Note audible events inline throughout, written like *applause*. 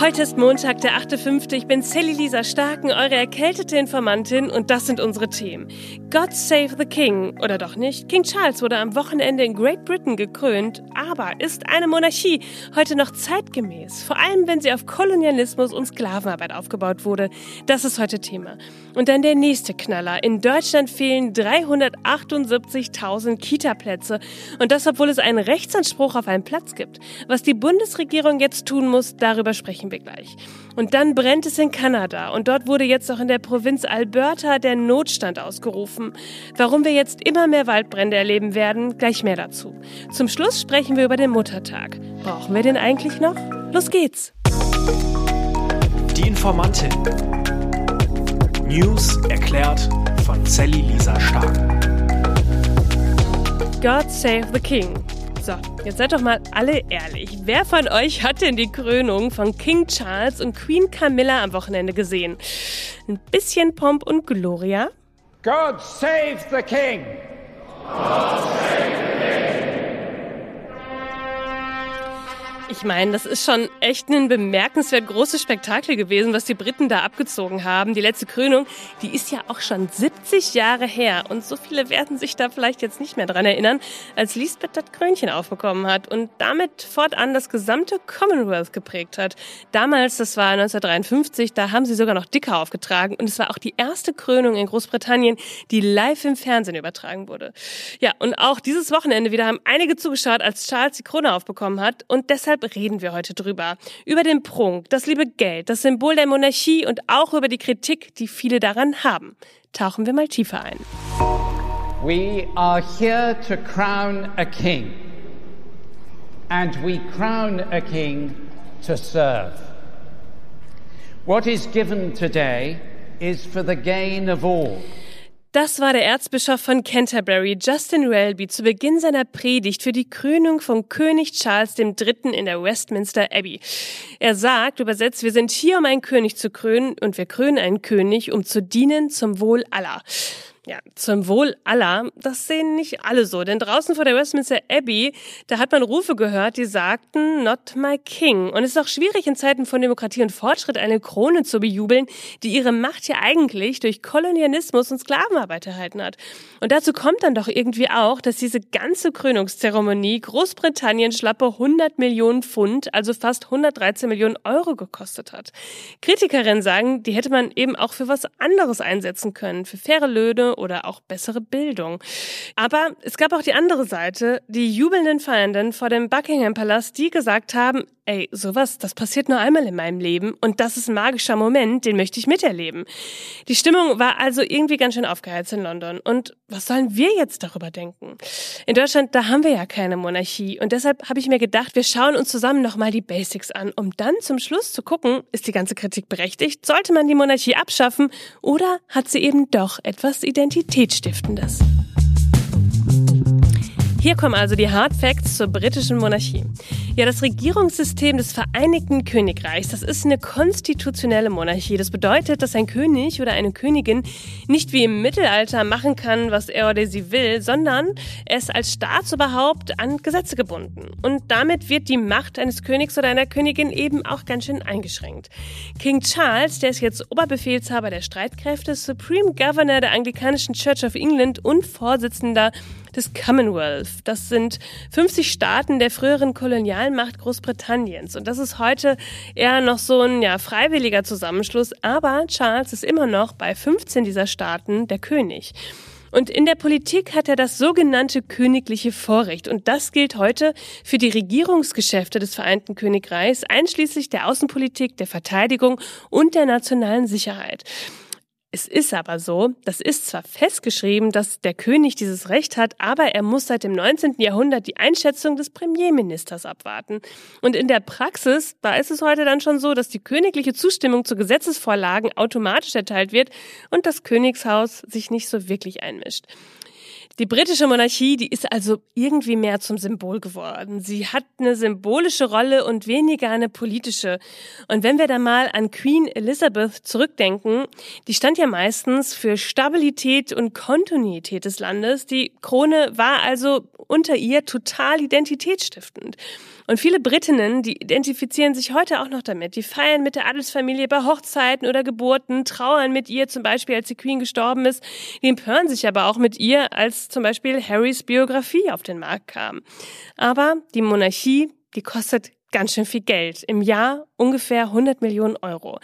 Heute ist Montag, der 8.5. Ich bin Sally Lisa Starken, eure erkältete Informantin und das sind unsere Themen. God Save the King, oder doch nicht? King Charles wurde am Wochenende in Great Britain gekrönt, aber ist eine Monarchie heute noch zeitgemäß? Vor allem, wenn sie auf Kolonialismus und Sklavenarbeit aufgebaut wurde. Das ist heute Thema. Und dann der nächste Knaller. In Deutschland fehlen 378.000 Kita-Plätze und das, obwohl es einen Rechtsanspruch auf einen Platz gibt. Was die Bundesregierung jetzt tun muss, darüber sprechen wir gleich. Und dann brennt es in Kanada und dort wurde jetzt auch in der Provinz Alberta der Notstand ausgerufen. Warum wir jetzt immer mehr Waldbrände erleben werden, gleich mehr dazu. Zum Schluss sprechen wir über den Muttertag. Brauchen wir den eigentlich noch? Los geht's! Die Informantin. News erklärt von Sally Lisa Stark. God Save the King. Jetzt seid doch mal alle ehrlich. Wer von euch hat denn die Krönung von King Charles und Queen Camilla am Wochenende gesehen? Ein bisschen Pomp und Gloria? God save the King! God save Ich meine, das ist schon echt ein bemerkenswert großes Spektakel gewesen, was die Briten da abgezogen haben. Die letzte Krönung, die ist ja auch schon 70 Jahre her. Und so viele werden sich da vielleicht jetzt nicht mehr dran erinnern, als Lisbeth das Krönchen aufbekommen hat und damit fortan das gesamte Commonwealth geprägt hat. Damals, das war 1953, da haben sie sogar noch dicker aufgetragen. Und es war auch die erste Krönung in Großbritannien, die live im Fernsehen übertragen wurde. Ja, und auch dieses Wochenende wieder haben einige zugeschaut, als Charles die Krone aufbekommen hat. Und deshalb reden wir heute drüber. Über den Prunk, das liebe Geld, das Symbol der Monarchie und auch über die Kritik, die viele daran haben. Tauchen wir mal tiefer ein. We are here to crown a king. And we crown a king to serve. What is given today is for the gain of all. Das war der Erzbischof von Canterbury, Justin Welby, zu Beginn seiner Predigt für die Krönung von König Charles III. in der Westminster Abbey. Er sagt, übersetzt, wir sind hier, um einen König zu krönen und wir krönen einen König, um zu dienen zum Wohl aller. Ja, zum Wohl aller, das sehen nicht alle so. Denn draußen vor der Westminster Abbey, da hat man Rufe gehört, die sagten, not my king. Und es ist auch schwierig in Zeiten von Demokratie und Fortschritt eine Krone zu bejubeln, die ihre Macht ja eigentlich durch Kolonialismus und Sklavenarbeit erhalten hat. Und dazu kommt dann doch irgendwie auch, dass diese ganze Krönungszeremonie Großbritannien schlappe 100 Millionen Pfund, also fast 113 Millionen Euro gekostet hat. Kritikerinnen sagen, die hätte man eben auch für was anderes einsetzen können, für faire Löhne oder auch bessere Bildung. Aber es gab auch die andere Seite, die jubelnden Feiernden vor dem Buckingham Palast, die gesagt haben, ey, sowas, das passiert nur einmal in meinem Leben und das ist ein magischer Moment, den möchte ich miterleben. Die Stimmung war also irgendwie ganz schön aufgeheizt in London. Und was sollen wir jetzt darüber denken? In Deutschland, da haben wir ja keine Monarchie und deshalb habe ich mir gedacht, wir schauen uns zusammen nochmal die Basics an, um dann zum Schluss zu gucken, ist die ganze Kritik berechtigt? Sollte man die Monarchie abschaffen oder hat sie eben doch etwas Identitätsstiftendes? Hier kommen also die Hard Facts zur britischen Monarchie. Ja, das Regierungssystem des Vereinigten Königreichs, das ist eine konstitutionelle Monarchie. Das bedeutet, dass ein König oder eine Königin nicht wie im Mittelalter machen kann, was er oder sie will, sondern er ist als Staatsoberhaupt an Gesetze gebunden. Und damit wird die Macht eines Königs oder einer Königin eben auch ganz schön eingeschränkt. King Charles, der ist jetzt Oberbefehlshaber der Streitkräfte, Supreme Governor der anglikanischen Church of England und Vorsitzender des Commonwealth. Das sind 50 Staaten der früheren Kolonialmacht Großbritanniens. Und das ist heute eher noch so ein ja, freiwilliger Zusammenschluss. Aber Charles ist immer noch bei 15 dieser Staaten der König. Und in der Politik hat er das sogenannte königliche Vorrecht. Und das gilt heute für die Regierungsgeschäfte des Vereinten Königreichs, einschließlich der Außenpolitik, der Verteidigung und der nationalen Sicherheit. Es ist aber so, das ist zwar festgeschrieben, dass der König dieses Recht hat, aber er muss seit dem 19. Jahrhundert die Einschätzung des Premierministers abwarten. Und in der Praxis, da ist es heute dann schon so, dass die königliche Zustimmung zu Gesetzesvorlagen automatisch erteilt wird und das Königshaus sich nicht so wirklich einmischt. Die britische Monarchie, die ist also irgendwie mehr zum Symbol geworden. Sie hat eine symbolische Rolle und weniger eine politische. Und wenn wir da mal an Queen Elizabeth zurückdenken, die stand ja meistens für Stabilität und Kontinuität des Landes. Die Krone war also unter ihr total identitätsstiftend. Und viele Britinnen, die identifizieren sich heute auch noch damit. Die feiern mit der Adelsfamilie bei Hochzeiten oder Geburten, trauern mit ihr zum Beispiel, als die Queen gestorben ist. Die empören sich aber auch mit ihr, als zum Beispiel Harrys Biografie auf den Markt kam. Aber die Monarchie, die kostet ganz schön viel Geld. Im Jahr ungefähr 100 Millionen Euro.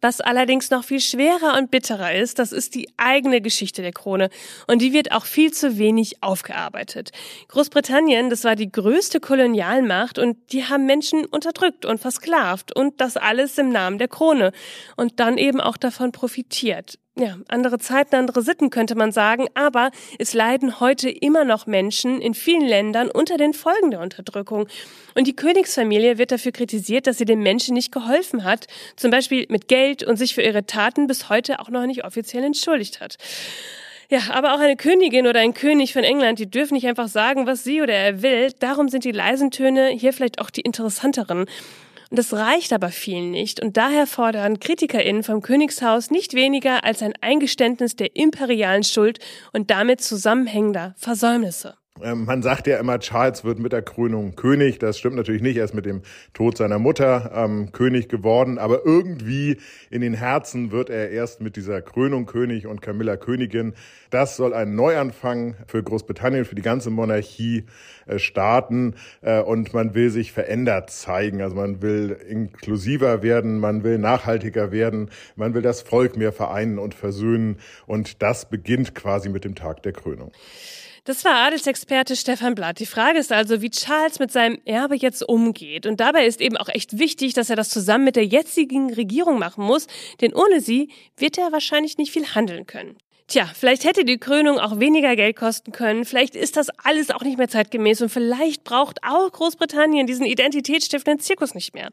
Was allerdings noch viel schwerer und bitterer ist, das ist die eigene Geschichte der Krone. Und die wird auch viel zu wenig aufgearbeitet. Großbritannien, das war die größte Kolonialmacht und die haben Menschen unterdrückt und versklavt und das alles im Namen der Krone und dann eben auch davon profitiert. Ja, andere Zeiten, andere Sitten könnte man sagen, aber es leiden heute immer noch Menschen in vielen Ländern unter den Folgen der Unterdrückung. Und die Königsfamilie wird dafür kritisiert, dass sie den Menschen nicht geholfen hat, zum Beispiel mit Geld und sich für ihre Taten bis heute auch noch nicht offiziell entschuldigt hat. Ja, aber auch eine Königin oder ein König von England, die dürfen nicht einfach sagen, was sie oder er will. Darum sind die leisen Töne hier vielleicht auch die interessanteren. Und das reicht aber vielen nicht. Und daher fordern KritikerInnen vom Königshaus nicht weniger als ein Eingeständnis der imperialen Schuld und damit zusammenhängender Versäumnisse. Ähm, man sagt ja immer, Charles wird mit der Krönung König. Das stimmt natürlich nicht. Er ist mit dem Tod seiner Mutter ähm, König geworden. Aber irgendwie in den Herzen wird er erst mit dieser Krönung König und Camilla Königin. Das soll ein Neuanfang für Großbritannien, für die ganze Monarchie äh, starten. Äh, und man will sich verändert zeigen. Also man will inklusiver werden, man will nachhaltiger werden, man will das Volk mehr vereinen und versöhnen. Und das beginnt quasi mit dem Tag der Krönung. Das war Adelsexperte Stefan Blatt. Die Frage ist also, wie Charles mit seinem Erbe jetzt umgeht. Und dabei ist eben auch echt wichtig, dass er das zusammen mit der jetzigen Regierung machen muss, denn ohne sie wird er wahrscheinlich nicht viel handeln können. Tja, vielleicht hätte die Krönung auch weniger Geld kosten können. Vielleicht ist das alles auch nicht mehr zeitgemäß und vielleicht braucht auch Großbritannien diesen identitätsstiftenden Zirkus nicht mehr.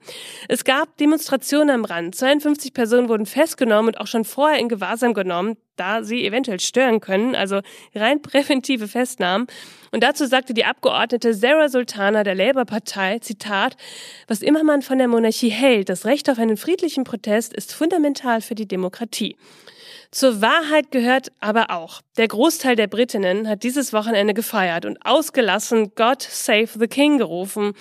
Es gab Demonstrationen am Rand. 52 Personen wurden festgenommen und auch schon vorher in Gewahrsam genommen, da sie eventuell stören können, also rein *laughs* präventive Festnahmen. Und dazu sagte die Abgeordnete Sarah Sultana der Labour-Partei, Zitat, was immer man von der Monarchie hält, das Recht auf einen friedlichen Protest ist fundamental für die Demokratie. Zur Wahrheit gehört aber auch, der Großteil der Britinnen hat dieses Wochenende gefeiert und ausgelassen God Save the King gerufen.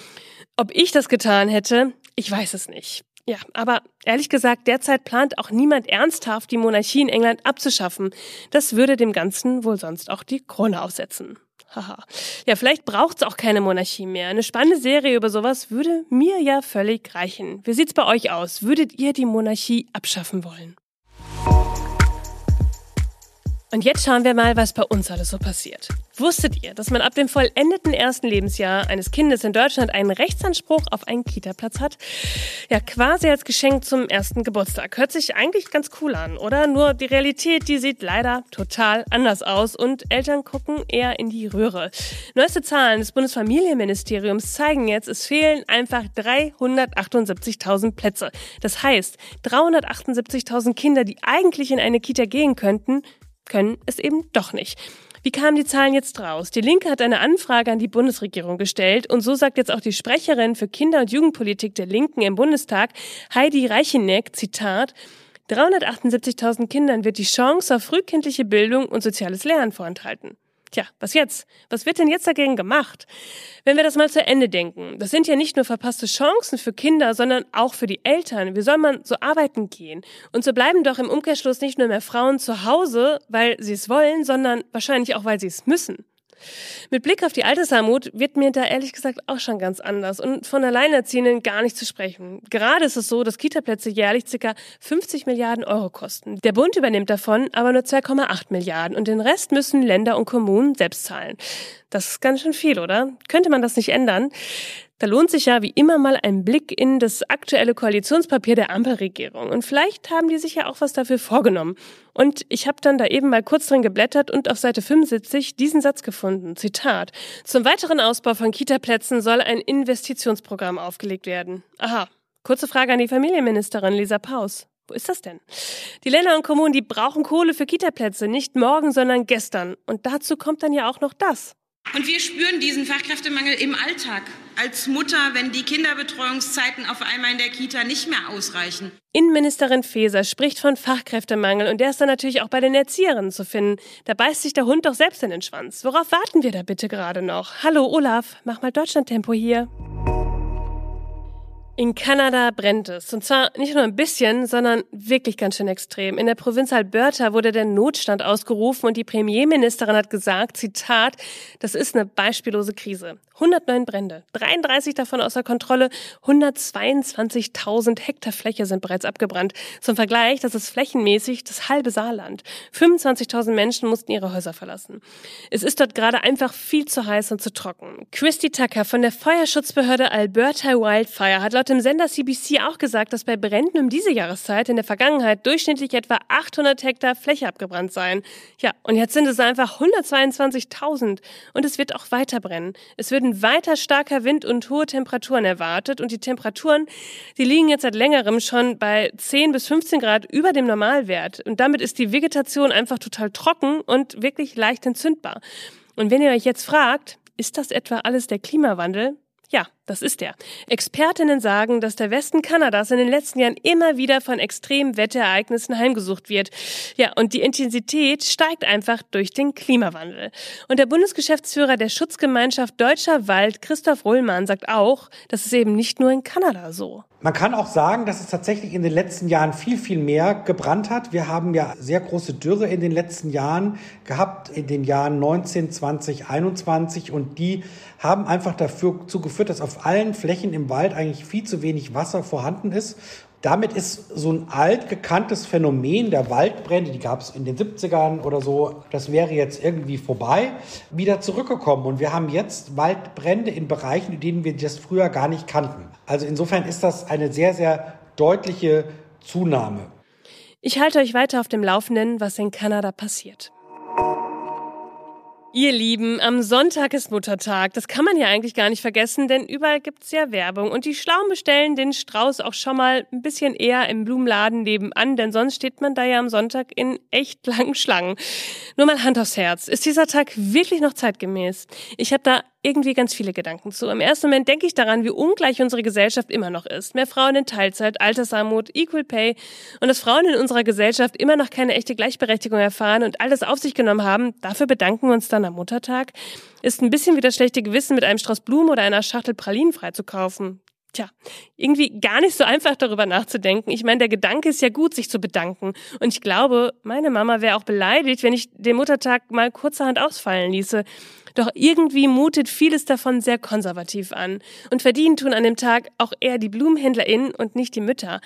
Ob ich das getan hätte, ich weiß es nicht. Ja, aber ehrlich gesagt, derzeit plant auch niemand ernsthaft, die Monarchie in England abzuschaffen. Das würde dem Ganzen wohl sonst auch die Krone aussetzen. Haha. ja, vielleicht braucht's auch keine Monarchie mehr. Eine spannende Serie über sowas würde mir ja völlig reichen. Wie sieht's bei euch aus? Würdet ihr die Monarchie abschaffen wollen? Und jetzt schauen wir mal, was bei uns alles so passiert. Wusstet ihr, dass man ab dem vollendeten ersten Lebensjahr eines Kindes in Deutschland einen Rechtsanspruch auf einen Kita-Platz hat? Ja, quasi als Geschenk zum ersten Geburtstag. Hört sich eigentlich ganz cool an, oder? Nur die Realität, die sieht leider total anders aus und Eltern gucken eher in die Röhre. Neueste Zahlen des Bundesfamilienministeriums zeigen jetzt, es fehlen einfach 378.000 Plätze. Das heißt, 378.000 Kinder, die eigentlich in eine Kita gehen könnten, können es eben doch nicht. Wie kamen die Zahlen jetzt raus? Die Linke hat eine Anfrage an die Bundesregierung gestellt und so sagt jetzt auch die Sprecherin für Kinder- und Jugendpolitik der Linken im Bundestag, Heidi Reicheneck, Zitat, 378.000 Kindern wird die Chance auf frühkindliche Bildung und soziales Lernen vorenthalten. Tja, was jetzt? Was wird denn jetzt dagegen gemacht? Wenn wir das mal zu Ende denken, das sind ja nicht nur verpasste Chancen für Kinder, sondern auch für die Eltern. Wie soll man so arbeiten gehen? Und so bleiben doch im Umkehrschluss nicht nur mehr Frauen zu Hause, weil sie es wollen, sondern wahrscheinlich auch, weil sie es müssen. Mit Blick auf die Altersarmut wird mir da ehrlich gesagt auch schon ganz anders und von Alleinerziehenden gar nicht zu sprechen. Gerade ist es so, dass Kitaplätze jährlich ca. 50 Milliarden Euro kosten. Der Bund übernimmt davon aber nur 2,8 Milliarden und den Rest müssen Länder und Kommunen selbst zahlen. Das ist ganz schön viel, oder? Könnte man das nicht ändern? Da lohnt sich ja wie immer mal ein Blick in das aktuelle Koalitionspapier der Ampelregierung. Und vielleicht haben die sich ja auch was dafür vorgenommen. Und ich habe dann da eben mal kurz drin geblättert und auf Seite 75 diesen Satz gefunden. Zitat. Zum weiteren Ausbau von Kitaplätzen soll ein Investitionsprogramm aufgelegt werden. Aha. Kurze Frage an die Familienministerin Lisa Paus. Wo ist das denn? Die Länder und Kommunen, die brauchen Kohle für Kitaplätze, nicht morgen, sondern gestern. Und dazu kommt dann ja auch noch das. Und wir spüren diesen Fachkräftemangel im Alltag. Als Mutter, wenn die Kinderbetreuungszeiten auf einmal in der Kita nicht mehr ausreichen. Innenministerin Faeser spricht von Fachkräftemangel und der ist dann natürlich auch bei den Erzieherinnen zu finden. Da beißt sich der Hund doch selbst in den Schwanz. Worauf warten wir da bitte gerade noch? Hallo Olaf, mach mal Deutschlandtempo hier. In Kanada brennt es. Und zwar nicht nur ein bisschen, sondern wirklich ganz schön extrem. In der Provinz Alberta wurde der Notstand ausgerufen und die Premierministerin hat gesagt, Zitat, das ist eine beispiellose Krise. 109 Brände, 33 davon außer Kontrolle, 122.000 Hektar Fläche sind bereits abgebrannt. Zum Vergleich, das ist flächenmäßig das halbe Saarland. 25.000 Menschen mussten ihre Häuser verlassen. Es ist dort gerade einfach viel zu heiß und zu trocken. Christy Tucker von der Feuerschutzbehörde Alberta Wildfire hat dem Sender CBC auch gesagt, dass bei Bränden um diese Jahreszeit in der Vergangenheit durchschnittlich etwa 800 Hektar Fläche abgebrannt seien. Ja, und jetzt sind es einfach 122.000 und es wird auch weiter brennen. Es wird würden weiter starker Wind und hohe Temperaturen erwartet und die Temperaturen, die liegen jetzt seit längerem schon bei 10 bis 15 Grad über dem Normalwert und damit ist die Vegetation einfach total trocken und wirklich leicht entzündbar. Und wenn ihr euch jetzt fragt, ist das etwa alles der Klimawandel? Ja, das ist er. Expertinnen sagen, dass der Westen Kanadas in den letzten Jahren immer wieder von extremen Wetterereignissen heimgesucht wird. Ja, und die Intensität steigt einfach durch den Klimawandel. Und der Bundesgeschäftsführer der Schutzgemeinschaft Deutscher Wald, Christoph Rullmann, sagt auch, das ist eben nicht nur in Kanada so. Man kann auch sagen, dass es tatsächlich in den letzten Jahren viel, viel mehr gebrannt hat. Wir haben ja sehr große Dürre in den letzten Jahren gehabt, in den Jahren 19, 20, 21 und die haben einfach dafür zugeführt, dass auf auf allen Flächen im Wald eigentlich viel zu wenig Wasser vorhanden ist. Damit ist so ein altgekanntes Phänomen der Waldbrände, die gab es in den 70ern oder so, das wäre jetzt irgendwie vorbei, wieder zurückgekommen. Und wir haben jetzt Waldbrände in Bereichen, in denen wir das früher gar nicht kannten. Also insofern ist das eine sehr, sehr deutliche Zunahme. Ich halte euch weiter auf dem Laufenden, was in Kanada passiert. Ihr Lieben, am Sonntag ist Muttertag. Das kann man ja eigentlich gar nicht vergessen, denn überall gibt's ja Werbung. Und die Schlauen bestellen den Strauß auch schon mal ein bisschen eher im Blumenladen nebenan, denn sonst steht man da ja am Sonntag in echt *laughs* langen Schlangen. Nur mal Hand aufs Herz. Ist dieser Tag wirklich noch zeitgemäß? Ich habe da irgendwie ganz viele Gedanken zu. Im ersten Moment denke ich daran, wie ungleich unsere Gesellschaft immer noch ist. Mehr Frauen in Teilzeit, Altersarmut, Equal Pay und dass Frauen in unserer Gesellschaft immer noch keine echte Gleichberechtigung erfahren und alles auf sich genommen haben. Dafür bedanken wir uns dann am Muttertag. Ist ein bisschen wie das schlechte Gewissen, mit einem Strauß Blumen oder einer Schachtel Pralinen freizukaufen. Tja, irgendwie gar nicht so einfach darüber nachzudenken. Ich meine, der Gedanke ist ja gut, sich zu bedanken. Und ich glaube, meine Mama wäre auch beleidigt, wenn ich den Muttertag mal kurzerhand ausfallen ließe. Doch irgendwie mutet vieles davon sehr konservativ an. Und verdienen tun an dem Tag auch eher die BlumenhändlerInnen und nicht die Mütter.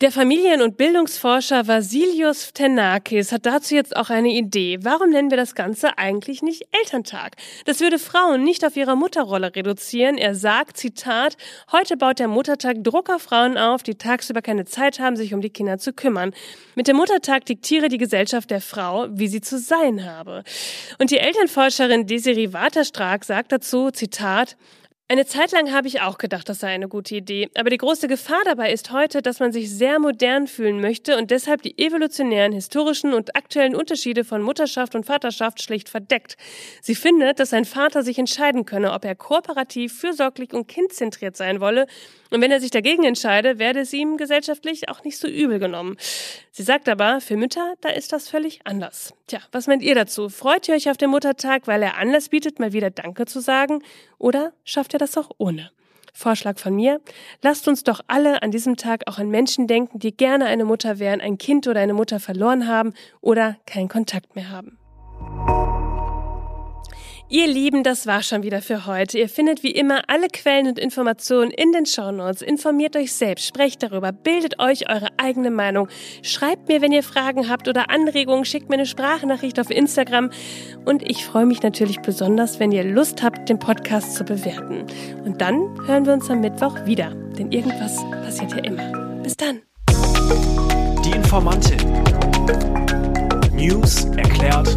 Der Familien- und Bildungsforscher Vasilios Tenakis hat dazu jetzt auch eine Idee. Warum nennen wir das Ganze eigentlich nicht Elterntag? Das würde Frauen nicht auf ihre Mutterrolle reduzieren. Er sagt, Zitat, heute baut der Muttertag Druck auf Frauen auf, die tagsüber keine Zeit haben, sich um die Kinder zu kümmern. Mit dem Muttertag diktiere die Gesellschaft der Frau, wie sie zu sein habe. Und die Elternforscherin Desiree Waterstrack sagt dazu, Zitat, eine Zeit lang habe ich auch gedacht, das sei eine gute Idee. Aber die große Gefahr dabei ist heute, dass man sich sehr modern fühlen möchte und deshalb die evolutionären, historischen und aktuellen Unterschiede von Mutterschaft und Vaterschaft schlicht verdeckt. Sie findet, dass ein Vater sich entscheiden könne, ob er kooperativ, fürsorglich und kindzentriert sein wolle. Und wenn er sich dagegen entscheide, werde es ihm gesellschaftlich auch nicht so übel genommen. Sie sagt aber, für Mütter, da ist das völlig anders. Tja, was meint ihr dazu? Freut ihr euch auf den Muttertag, weil er Anlass bietet, mal wieder Danke zu sagen? Oder schafft ihr das auch ohne? Vorschlag von mir. Lasst uns doch alle an diesem Tag auch an Menschen denken, die gerne eine Mutter wären, ein Kind oder eine Mutter verloren haben oder keinen Kontakt mehr haben. Ihr Lieben, das war schon wieder für heute. Ihr findet wie immer alle Quellen und Informationen in den Shownotes. Informiert euch selbst, sprecht darüber, bildet euch eure eigene Meinung. Schreibt mir, wenn ihr Fragen habt oder Anregungen, schickt mir eine Sprachnachricht auf Instagram. Und ich freue mich natürlich besonders, wenn ihr Lust habt, den Podcast zu bewerten. Und dann hören wir uns am Mittwoch wieder, denn irgendwas passiert ja immer. Bis dann. Die Informantin. News erklärt